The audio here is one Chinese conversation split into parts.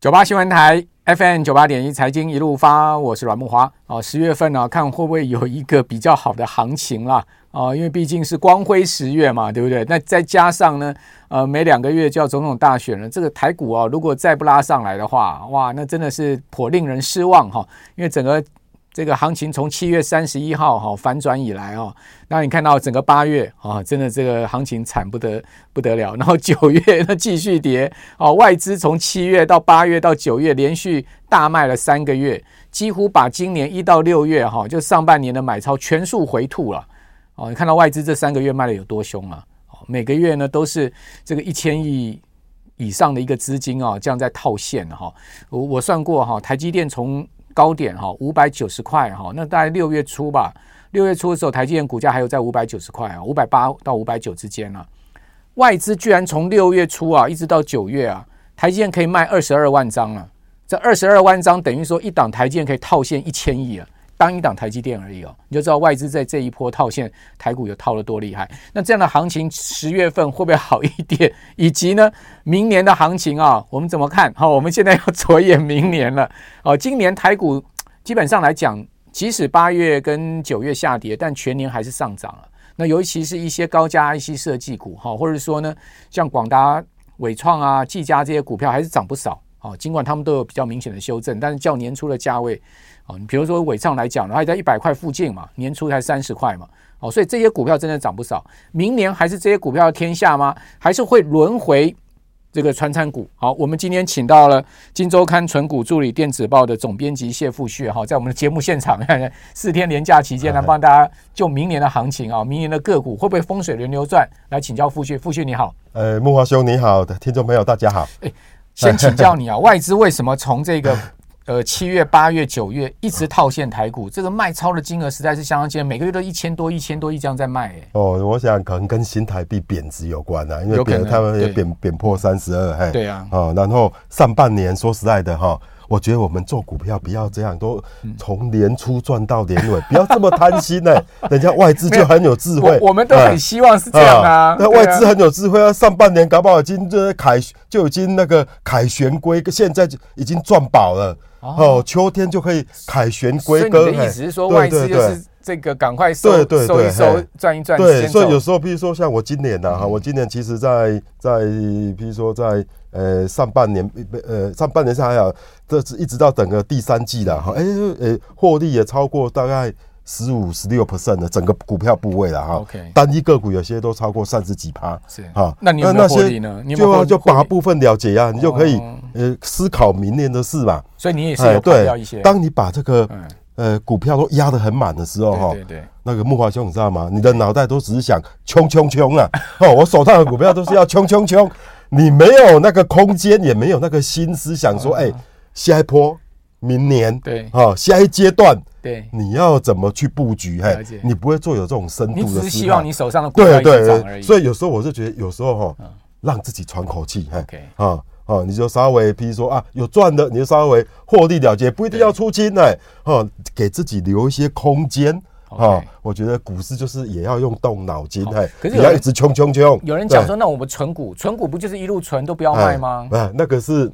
九八新闻台 FM 九八点一财经一路发，我是阮木华啊。十月份呢、啊，看会不会有一个比较好的行情啦啊？因为毕竟是光辉十月嘛，对不对？那再加上呢，呃，每两个月就要总统大选了，这个台股啊，如果再不拉上来的话，哇，那真的是颇令人失望哈。因为整个这个行情从七月三十一号哈反转以来哦，那你看到整个八月啊，真的这个行情惨不得不得了。然后九月那继续跌哦，外资从七月到八月到九月连续大卖了三个月，几乎把今年一到六月哈就上半年的买超全数回吐了哦。你看到外资这三个月卖的有多凶啊？每个月呢都是这个一千亿以上的一个资金啊，这样在套现哈。我我算过哈，台积电从高点哈，五百九十块哈，那大概六月初吧。六月初的时候，台积电股价还有在五百九十块啊，五百八到五百九之间啊。外资居然从六月初啊，一直到九月啊，台积电可以卖二十二万张啊。这二十二万张等于说一档台积电可以套现一千亿啊。当一档台积电而已哦，你就知道外资在这一波套现台股有套了多厉害。那这样的行情十月份会不会好一点？以及呢，明年的行情啊，我们怎么看？好，我们现在要着眼明年了。哦，今年台股基本上来讲，即使八月跟九月下跌，但全年还是上涨了。那尤其是一些高价 IC 设计股哈，或者说呢，像广达、伟创啊、技嘉这些股票还是涨不少。哦，尽管他们都有比较明显的修正，但是较年初的价位。哦你比如说伟创来讲，然后在一百块附近嘛，年初才三十块嘛，哦，所以这些股票真的涨不少。明年还是这些股票的天下吗？还是会轮回这个传产股？好，我们今天请到了《金周刊》存股助理电子报的总编辑谢富旭哈，在我们的节目现场，四天连假期间呢，帮大家就明年的行情啊，明年的个股会不会风水轮流转？来请教富旭，富旭你好，呃，木华兄你好，的听众朋友大家好。哎，先请教你啊，外资为什么从这个？呃，七月、八月、九月一直套现台股，这个卖超的金额实在是相当惊人，每个月都一千多、一千多亿这样在卖。哎，哦，我想可能跟新台币贬值有关啊，因为贬他们也贬贬破三十二，哎，对啊，哦，然后上半年说实在的哈。我觉得我们做股票不要这样，都从年初赚到年尾，不要这么贪心呢、欸。人家外资就很有智慧，我们都很希望是这样啊。那外资很有智慧啊，上半年搞不好已经这凯就已经那个凯旋归，现在就已经赚饱了。哦，秋天就可以凯旋归哥。所以你的意思是说，外资就是这个赶快收对对对收一收，赚一赚。对，所以有时候，比如说像我今年呢，哈，我今年其实在在，比如说在。呃，上半年呃，上半年是还好，这是一直到整个第三季了哈，哎，呃，获利也超过大概十五、十六 percent 的整个股票部位了哈。OK，单一个股有些都超过三十几趴。是哈，那你有没有获利呢？就要就把部分了解啊，你就可以呃思考明年的事嘛。所以你也是有抛掉一些。当你把这个呃股票都压得很满的时候哈，对对，那个木华兄你知道吗？你的脑袋都只是想冲冲冲啊！哦，我手上的股票都是要冲冲冲。你没有那个空间，也没有那个心思想说，哎，下一波，明年，对，啊，下一阶段，对，你要怎么去布局？嘿，你不会做有这种深度的。你只是希望你手上的股票对对，所以有时候我就觉得，有时候哈，让自己喘口气，嘿，啊啊，你就稍微，比如说啊，有赚的，你就稍微获利了结，不一定要出清，哎，哦，给自己留一些空间。啊，我觉得股市就是也要用动脑筋，哎，可是你要一直冲冲冲。有人讲说，那我们存股，存股不就是一路存都不要卖吗？啊，那个是，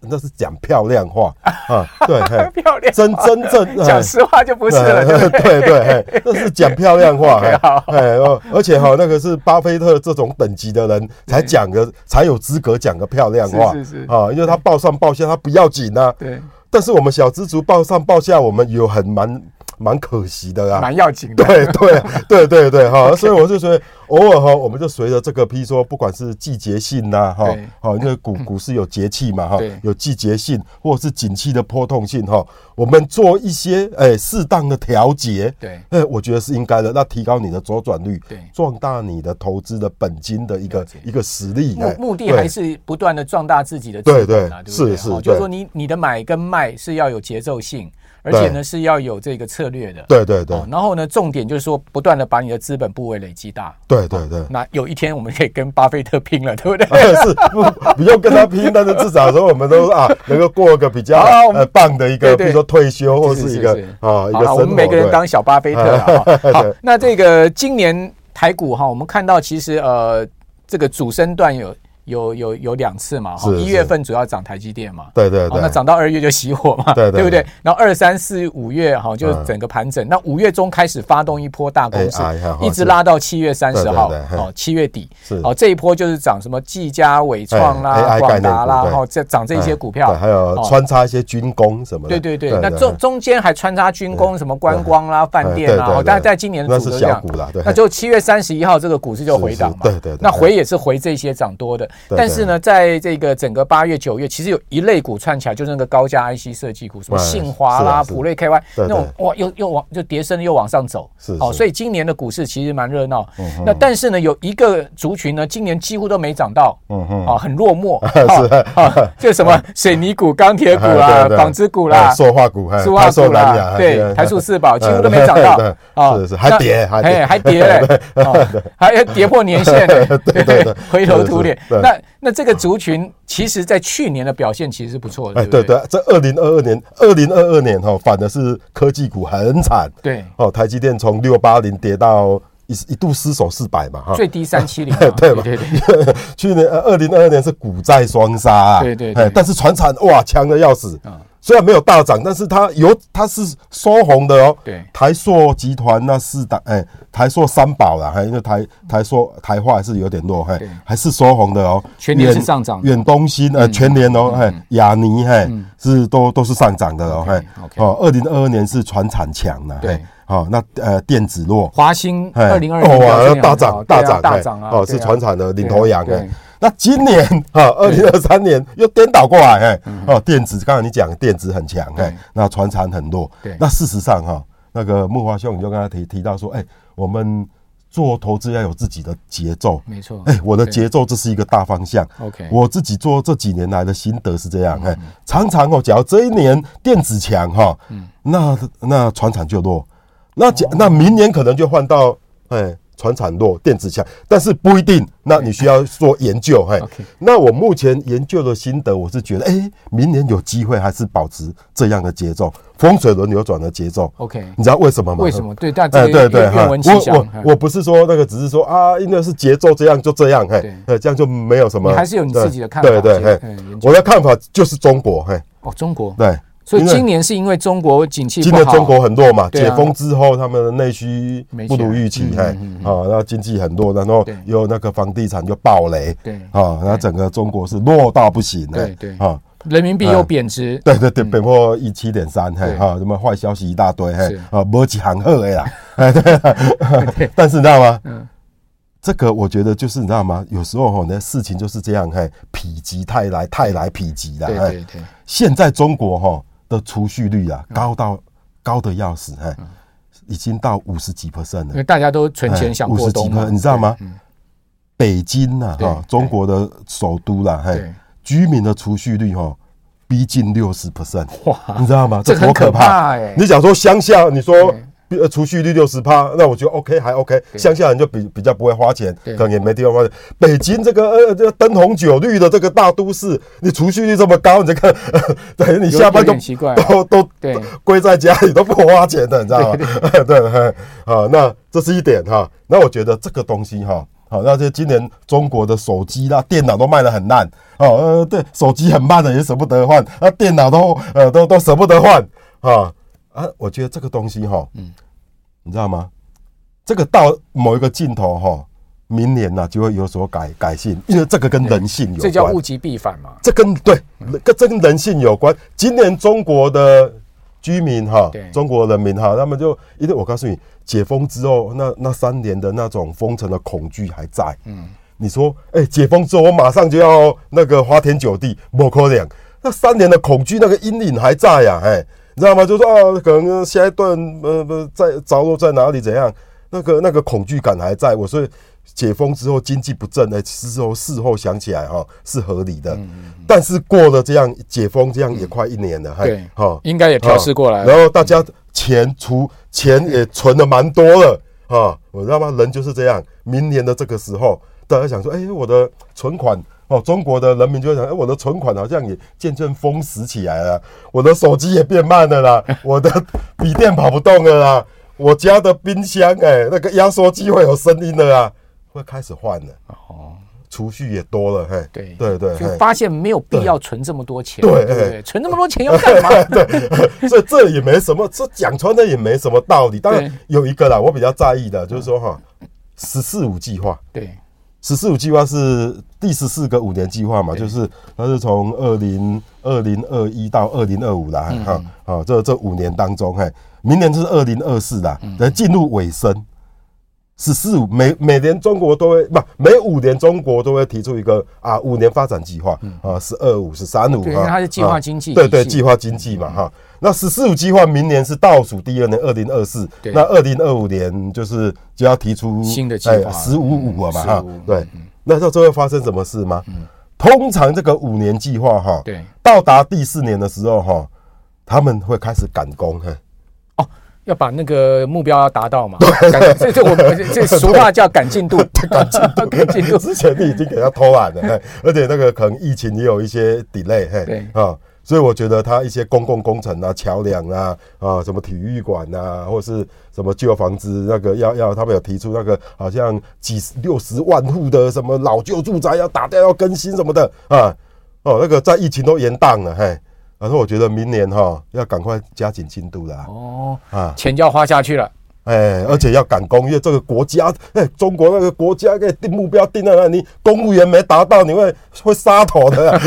那是讲漂亮话啊，对，漂亮，真真正讲实话就不是了，对对对，那是讲漂亮话，哎，而且哈，那个是巴菲特这种等级的人才讲的，才有资格讲个漂亮话，是是啊，因为他报上报下他不要紧呐，对，但是我们小资族报上报下，我们有很蛮。蛮可惜的啦，蛮要紧的。对对对对对哈，所以我就觉得偶尔哈，我们就随着这个，譬如说，不管是季节性呐，哈，好，因为股 股市有节气嘛，哈，有季节性或者是景气的波动性哈，我们做一些哎适当的调节，对，哎，我觉得是应该的，那提高你的周转率，对，壮大你的投资的本金的一个一个实力，目目的还是不断的壮大自己的资本啊，对对，是是，就是说你你的买跟卖是要有节奏性。而且呢，是要有这个策略的。对对对。然后呢，重点就是说，不断的把你的资本部位累积大。对对对。那有一天我们可以跟巴菲特拼了，对不对？是，不不用跟他拼，但是至少说我们都啊，能够过个比较呃棒的一个，比如说退休或是一个啊一个生。我们每个人当小巴菲特。好，那这个今年台股哈，我们看到其实呃，这个主升段有有有有两次嘛，哈，一月份主要涨台积电嘛，对对对，那涨到二月就熄火嘛，对对不对？然后二三四五月哈，就整个盘整，那五月中开始发动一波大攻势，一直拉到七月三十号，哦，七月底，哦，这一波就是涨什么技嘉、伟创啦、广达啦，然后这涨这些股票，还有穿插一些军工什么的，对对对，那中中间还穿插军工什么观光啦、饭店啦，哦，但在今年的主流股啦，那就七月三十一号这个股市就回档嘛，对对，那回也是回这些涨多的，但是呢，在这个整个八月、九月，其实有一类股串起来，就是那个高价 IC 设计股，什么信华啦、普瑞 KY 那种，哇，又又往就跌升又往上走，是哦，所以今年的股市其实蛮热闹。那但是呢，有一个族群呢，今年几乎都没涨到，嗯嗯，啊，很落寞，啊，就什么 水泥股、钢铁股啦、纺织股啦、塑化股、塑化股啦，对，台塑四宝几乎都没涨到，啊，是是，还跌，还跌，还跌 嘞，还要跌破年线，对对，灰头土脸。那那这个族群，其实在去年的表现其实是不错的。哎，对对，在二零二二年，二零二二年哈，反的是科技股很惨。对，哦，台积电从六八零跌到一一度失守四百嘛，哈，最低三七零。对对对，去年二零二二年是股债双杀对。对對，但是船产哇强的要死。虽然没有大涨，但是它有它是收红的哦。对，台塑集团那四档，哎，台塑三宝啦，还因为台台塑台化还是有点弱，嘿，还是收红的哦。全年是上涨。远东新呃，全年哦，嘿，亚尼嘿是都都是上涨的哦，嘿。哦，二零二二年是船产强了，对。好，那呃电子弱。华兴二零二二年大涨大涨大涨啊，哦是船产的领头羊哎。那今年啊，二零二三年又颠倒过来，哎，哦，电子，刚才你讲电子很强，哎，那船产很弱，对，那事实上哈，那个木华兄你就跟他提提到说，哎，我们做投资要有自己的节奏，没错，哎，我的节奏这是一个大方向，OK，我自己做这几年来的心得是这样，哎，常常哦，假如这一年电子强哈，嗯，那那船厂就弱，那假那明年可能就换到，哎。传产弱，电子强，但是不一定。那你需要做研究，嘿。那我目前研究的心得，我是觉得，哎，明年有机会还是保持这样的节奏，风水轮流转的节奏。OK，你知道为什么吗？为什么？对，但对对对，我我我不是说那个，只是说啊，因为是节奏这样就这样，嘿，呃，这样就没有什么。你还是有你自己的看法。对对，嘿，我的看法就是中国，嘿。哦，中国。对。所以今年是因为中国景气今年中国很弱嘛，解封之后他们的内需不如预期，哎，啊，那经济很弱，然后又那个房地产就暴雷，对，啊，然后整个中国是弱到不行，对对，啊，人民币又贬值，对对对，贬破一七点三，嘿，啊，什么坏消息一大堆，嘿，啊，没几行货呀，哎，对，但是你知道吗？嗯，这个我觉得就是你知道吗？有时候哈，那事情就是这样，嘿，否极泰来，泰来否极的，对对对，现在中国哈。的储蓄率啊，高到高的要死，哎，已经到五十几 percent 了。因为大家都存钱想过冬嘛，你知道吗？北京呐，哈，中国的首都啦，嘿，居民的储蓄率哈，逼近六十 percent，哇，你知道吗？这多可怕！你想说乡下，你说。呃，储蓄率六十趴，那我觉得 OK，还 OK。乡下人就比比较不会花钱，可能也没地方花钱。北京这个呃，这个灯红酒绿的这个大都市，你储蓄率这么高，你再看，等于你下班都都都 归在家里都不花钱的，你知道吗？对，啊，那这是一点哈。那我觉得这个东西哈，好，那这今年中国的手机啦、电脑都卖得很烂，哦，呃，对，手机很慢的也舍不得换，啊，电脑都呃都都舍不得换，啊。啊，我觉得这个东西哈，嗯，你知道吗？这个到某一个尽头哈，明年呢就会有所改改性，因为这个跟人性有关。这叫物极必反嘛。这跟对，跟这跟人性有关。今年中国的居民哈，中国人民哈，他们就因为我告诉你，解封之后，那那三年的那种封城的恐惧还在。嗯，你说，哎，解封之后我马上就要那个花天酒地，不可能。那三年的恐惧那个阴影还在呀，哎。你知道吗？就说啊，可能下一段呃不在着落在哪里怎样？那个那个恐惧感还在我，所以解封之后经济不振，哎，事后事后想起来哈是合理的。但是过了这样解封，这样也快一年了，对，哈，应该也调试过来。然后大家钱储钱也存的蛮多了啊，我知道吗？人就是这样，明年的这个时候，大家想说，哎，我的存款。哦，中国的人民就会想，哎，我的存款好像也渐渐封死起来了，我的手机也变慢了啦，我的笔电跑不动了啦，我家的冰箱，哎，那个压缩机会有声音了啊，会开始换了。哦，储蓄也多了，嘿，对。对对，就发现没有必要存这么多钱，对对对，存那么多钱要干嘛？对，所以这也没什么，这讲穿了也没什么道理。当然有一个啦，我比较在意的就是说哈，十四五计划，对，十四五计划是第十四个五年计划嘛，就是它是从二零二零二一到二零二五啦，哈，好，这这五年当中，嘿，明年就是二零二四啦，来进入尾声。十四五每每年中国都会不每五年中国都会提出一个啊五年发展计划啊十二五十三五啊，因为它是计划经济，对对计划经济嘛哈。那十四五计划明年是倒数第二年二零二四，那二零二五年就是就要提出新的计划。十五五啊嘛哈。对，那到最后发生什么事吗？通常这个五年计划哈，对，到达第四年的时候哈，他们会开始赶工哈。要把那个目标要达到嘛？对，这这我们这俗话叫赶进度，赶进度，赶进度。之前你已经给他偷懒了，而且那个可能疫情也有一些 delay，嘿，对。啊，所以我觉得他一些公共工程啊、桥梁啊、啊什么体育馆啊，或是什么旧房子，那个要要他们有提出那个好像几十六十万户的什么老旧住宅要打掉要更新什么的啊，哦，那个在疫情都延宕了，嘿。然后我觉得明年哈要赶快加紧进度了哦啊，钱就要花下去了，哎，而且要赶工，因为这个国家，哎，中国那个国家给定目标定在那，里公务员没达到，你会会杀头的，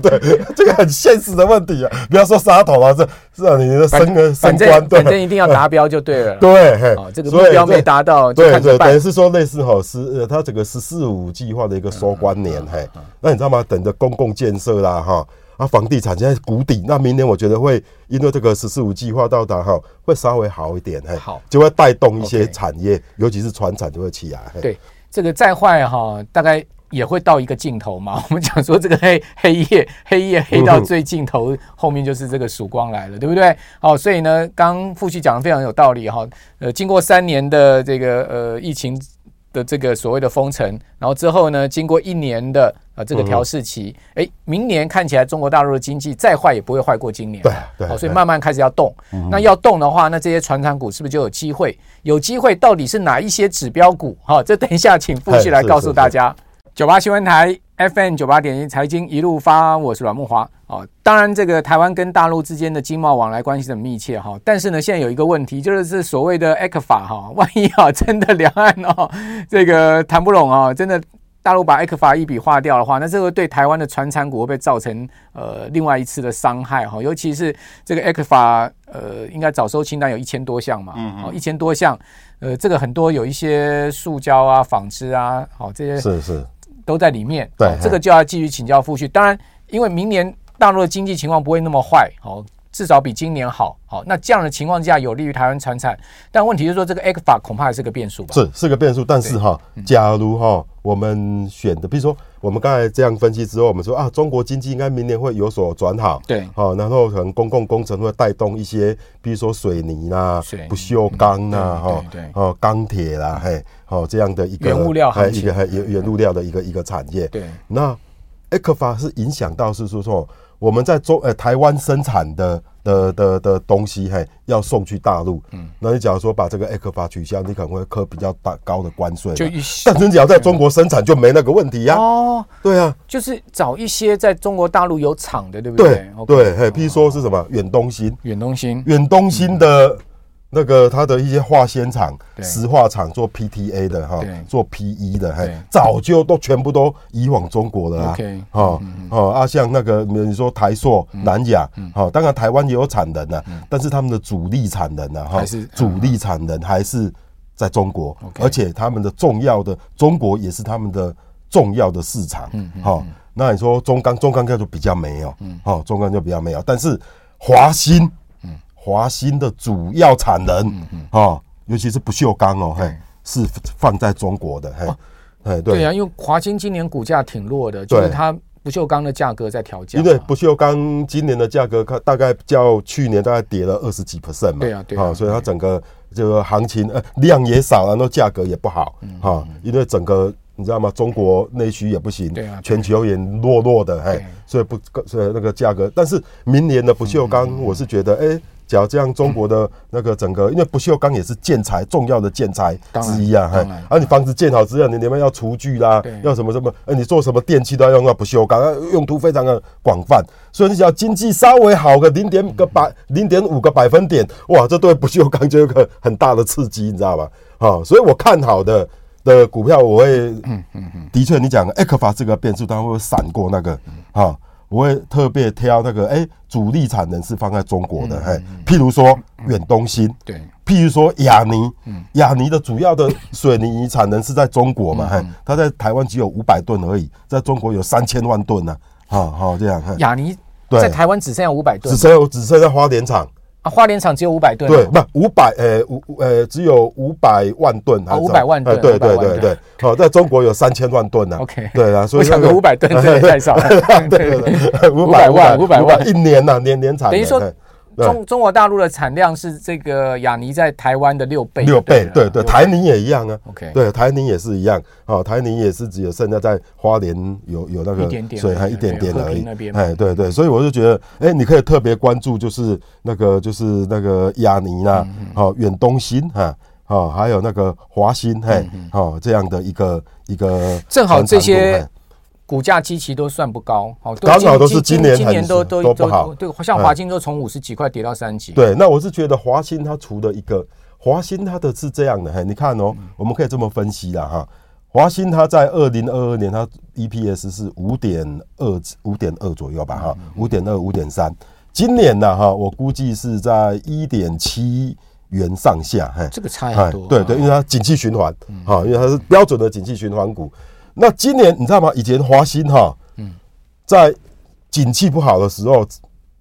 对，对，这个很现实的问题啊，不要说杀头了，这是啊，你的升个升官，反正一定要达标就对了，对，哦，这个目标没达到，对对，等于是说类似哈十呃，它这个十四五计划的一个收官年，嘿，那你知道吗？等着公共建设啦，哈。啊，房地产现在谷底，那明年我觉得会因为这个“十四五”计划到达哈，会稍微好一点，好，就会带动一些产业，尤其是船产就会起来。对，这个再坏哈，大概也会到一个尽头嘛。我们讲说这个黑黑夜，黑夜黑到最尽头，后面就是这个曙光来了，对不对？好，所以呢，刚富旭讲的非常有道理哈。呃，经过三年的这个呃疫情。的这个所谓的封城，然后之后呢，经过一年的啊这个调试期，哎、嗯，明年看起来中国大陆的经济再坏也不会坏过今年，对对，好，所以慢慢开始要动。嗯、那要动的话，那这些传产股是不是就有机会？有机会到底是哪一些指标股？好，这等一下请 傅旭来告诉大家。九八新闻台 FM 九八点一财经一路发，我是阮木华。哦，当然，这个台湾跟大陆之间的经贸往来关系很密切哈。但是呢，现在有一个问题，就是这所谓的 ECFA 哈，万一啊真的两岸哦这个谈不拢啊，真的大陆把 ECFA 一笔划掉的话，那这个对台湾的传产股会不会造成呃另外一次的伤害哈？尤其是这个 ECFA 呃，应该早收清单有一千多项嘛，嗯，一千多项，呃，这个很多有一些塑胶啊、纺织啊，好这些是是都在里面。对，这个就要继续请教富旭。当然，因为明年。大陆的经济情况不会那么坏，好，至少比今年好，好，那这样的情况下有利于台湾产产，但问题是说这个 ECFA 恐怕还是个变数吧？是是个变数，但是哈，假如哈我们选的，比如说我们刚才这样分析之后，我们说啊，中国经济应该明年会有所转好，对，好，然后可能公共工程会带动一些，比如说水泥啦、不锈钢啦，哈，对，哦，钢铁啦，嘿，好这样的一个原物料，还一个还原原物料的一个一个产业，对，那 ECFA 是影响到是说说。我们在中呃台湾生产的的的的东西，嘿，要送去大陆。嗯，那你假如说把这个 ECFA 取消，你可能会扣比较大高的关税。就一些，但是你只要在中国生产就没那个问题呀。哦，对啊，就是找一些在中国大陆有厂的，对不对？对，嘿，譬如说是什么远东新，远东新，远东新的。那个它的一些化纤厂、石化厂做 PTA 的哈，做 PE 的，嘿，早就都全部都移往中国了啊。哈，哦啊，像那个你说台塑、南亚，好，当然台湾也有产能的，但是他们的主力产能呢，哈，主力产能还是在中国，而且他们的重要的中国也是他们的重要的市场。好，那你说中钢，中钢就比较没有，好，中钢就比较没有，但是华兴。华兴的主要产能，嗯嗯，哦，尤其是不锈钢哦，嘿，是放在中国的，嘿，哎，对。啊，因为华兴今年股价挺弱的，就是它不锈钢的价格在调价，因为不锈钢今年的价格，它大概较去年大概跌了二十几 percent 嘛，对啊，对啊，所以它整个这个行情呃量也少，然后价格也不好，哈，因为整个你知道吗？中国内需也不行，对啊，全球也弱弱的，嘿，所以不，所以那个价格，但是明年的不锈钢，我是觉得，哎。假如这样，中国的那个整个，因为不锈钢也是建材重要的建材之一啊，哈，而你房子建好之后，你里面要厨具啦，要什么什么，呃，你做什么电器都要用到不锈钢，用途非常的广泛，所以你只要经济稍微好个零点个百零点五个百分点，哇，这对不锈钢就有个很大的刺激，你知道吧？好，所以我看好的的股票，我会，嗯嗯嗯，的确，你讲埃克法这个变数，它会闪过那个，哈。我会特别挑那个，哎，主力产能是放在中国的，嘿，譬如说远东新，对，譬如说亚泥，亚尼的主要的水泥产能是在中国嘛，嘿，它在台湾只有五百吨而已，在中国有三千万吨呢，好好这样，亚尼在台湾只剩下五百吨，只剩只剩下花莲厂。啊，花莲厂只有五百吨，对，不五百，呃，五，呃，只有五百万吨，啊，五百万吨，对对对对，好，在中国有三千万吨呢，OK，对啊，所以我想个五百吨 太少了，对对，五百万，五百万一年呐，年年产，等于说。中中国大陆的产量是这个雅尼在台湾的六倍，六倍，对对，台泥也一样啊。OK，对，台泥也是一样。哦，台泥也是只有剩下在花莲有有那个水还一点点而已。哎，对对，所以我就觉得，哎，你可以特别关注，就是那个就是那个雅尼啦，好，远东新哈，好，还有那个华新，嘿，好，这样的一个一个，正好这些。股价基期都算不高，好，刚好都是今年今年都都都不好。对，像华新都从五十几块跌到三十几。对，那我是觉得华兴它除了一个华兴它的是这样的，嘿，你看哦，我们可以这么分析啦哈。华兴它在二零二二年它 EPS 是五点二五点二左右吧哈，五点二五点三。今年呢哈，我估计是在一点七元上下，嘿，这个差很多。对对，因为它景气循环，哈，因为它是标准的景气循环股。那今年你知道吗？以前华兴哈，嗯，在景气不好的时候，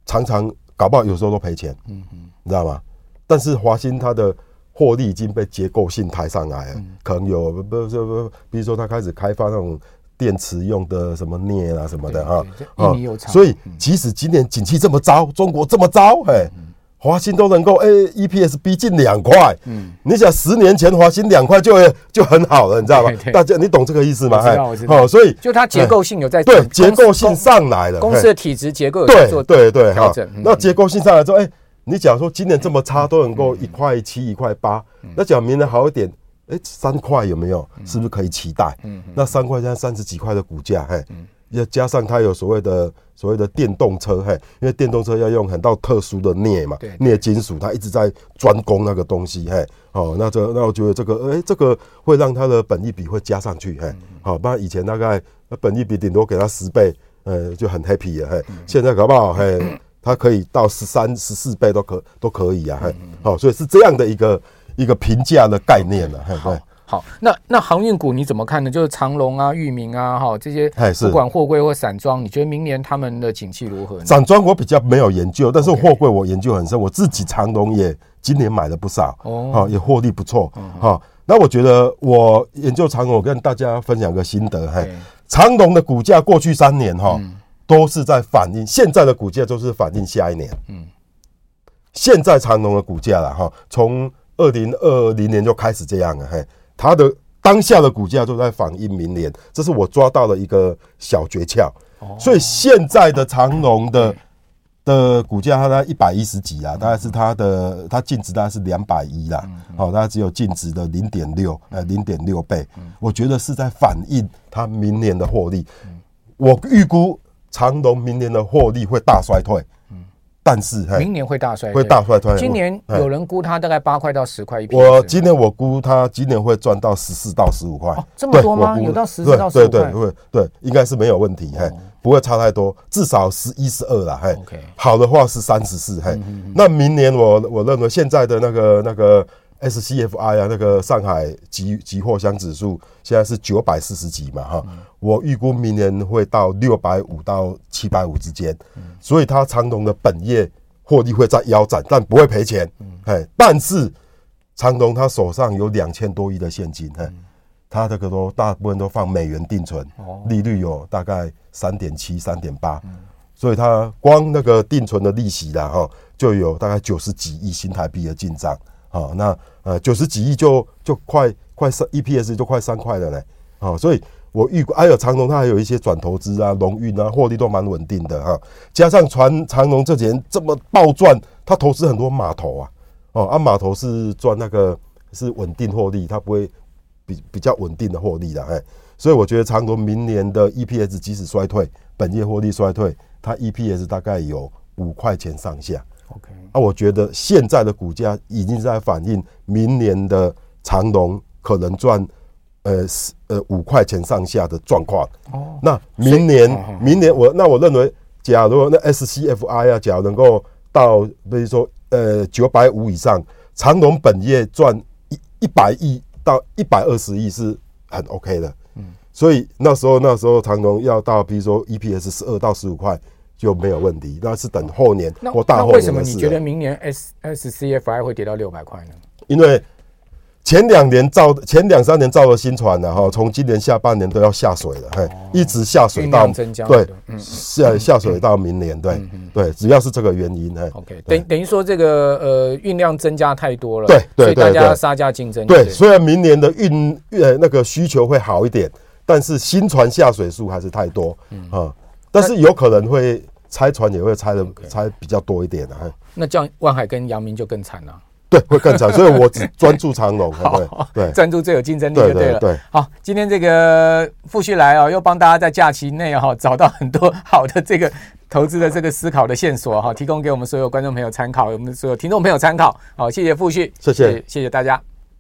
常常搞不好有时候都赔钱，嗯嗯，你知道吗？但是华兴它的获利已经被结构性抬上来了，可能有不不不，比如说它开始开发那种电池用的什么镍啊什么的哈，啊，所以即使今年景气这么糟，中国这么糟，嘿。华新都能够哎，EPS 逼近两块，嗯，你想十年前华新两块就就很好了，你知道吗？大家你懂这个意思吗？好，所以就它结构性有在对结构性上来了，公司的体质结构有在做对对对哈。那结构性上来之后，哎，你假如说今年这么差都能够一块七一块八，那假如明年好一点，哎，三块有没有？是不是可以期待？嗯，那三块现在三十几块的股价，嘿。要加上它有所谓的所谓的电动车，嘿，因为电动车要用很到特殊的镍嘛，镍金属，它一直在专攻那个东西，嘿，哦，那这那我觉得这个，诶、欸，这个会让它的本益比会加上去，嘿，好，不然以前大概本益比顶多给它十倍，呃，就很 happy 了，嘿，现在搞不好，嘿，它可以到十三、十四倍都可都可以啊，嘿，好，所以是这样的一个一个评价的概念了，嘿，对。好，那那航运股你怎么看呢？就是长龙啊、裕民啊，哈，这些不管货柜或散装，你觉得明年他们的景气如何呢？散装我比较没有研究，但是货柜我研究很深。我自己长龙也今年买了不少，哦，也获利不错，哈。那我觉得我研究长龙，我跟大家分享个心得，嘿，长龙的股价过去三年哈，都是在反映现在的股价，都是反映下一年，嗯，现在长龙的股价了哈，从二零二零年就开始这样了，嘿。它的当下的股价都在反映明年，这是我抓到了一个小诀窍。所以现在的长隆的的股价，它在一百一十几啊，大概是它的它净值大概是两百一啦，好，大概只有净值的零点六，呃，零点六倍。我觉得是在反映它明年的获利。我预估长隆明年的获利会大衰退。但是明年会大衰，会大衰退。今年有人估它大概八块到十块一瓶。我今年我估它今年会赚到十四到十五块。这么多吗？有到十四到十五块？对对对对，应该是没有问题，嘿，不会差太多，至少十一十二啦，嘿。好的话是三十四，嘿。那明年我我认为现在的那个那个。SCFI 啊，那个上海集集货箱指数现在是九百四十几嘛，哈，我预估明年会到六百五到七百五之间，所以它长隆的本业获利会在腰斩，但不会赔钱，哎，但是长隆他手上有两千多亿的现金，哎，他这个都大部分都放美元定存，利率有大概三点七、三点八，所以他光那个定存的利息啦，哈，就有大概九十几亿新台币的进账。好，那呃九十几亿就就快快三 EPS 就快三块了嘞，好，所以我预估还有长隆，它还有一些转投资啊、龙运啊，获利都蛮稳定的哈。加上传长隆这几年这么暴赚，他投资很多码头啊，哦，啊码头是赚那个是稳定获利，它不会比比较稳定的获利的，哎，所以我觉得长隆明年的 EPS 即使衰退，本业获利衰退，它 EPS 大概有五块钱上下。啊，我觉得现在的股价已经在反映明年的长隆可能赚呃呃五块钱上下的状况。哦，那明年明年我那我认为，假如那 SCFI 啊，假如能够到比如说呃九百五以上，长隆本业赚一一百亿到一百二十亿是很 OK 的。嗯，所以那时候那时候长隆要到比如说 EPS 十二到十五块。就没有问题，那是等后年或大后年的事。那为什么你觉得明年 S S C F I 会跌到六百块呢？因为前两年造、前两三年造的新船呢，哈，从今年下半年都要下水了，嘿，一直下水到对，下下水到明年，对对，主要是这个原因，嘿。OK，等等于说这个呃运量增加太多了，对对，大家杀价竞争。对，虽然明年的运呃那个需求会好一点，但是新船下水数还是太多，嗯，但是有可能会。拆船也会拆的拆比较多一点的，那这样万海跟阳明就更惨了。对，会更惨，所以我只专注长龙，对对，专注最有竞争力就对了。对，好，今天这个傅旭来哦，又帮大家在假期内哈找到很多好的这个投资的这个思考的线索哈，提供给我们所有观众朋友参考，我们所有听众朋友参考。好，谢谢傅旭，谢谢，谢谢大家。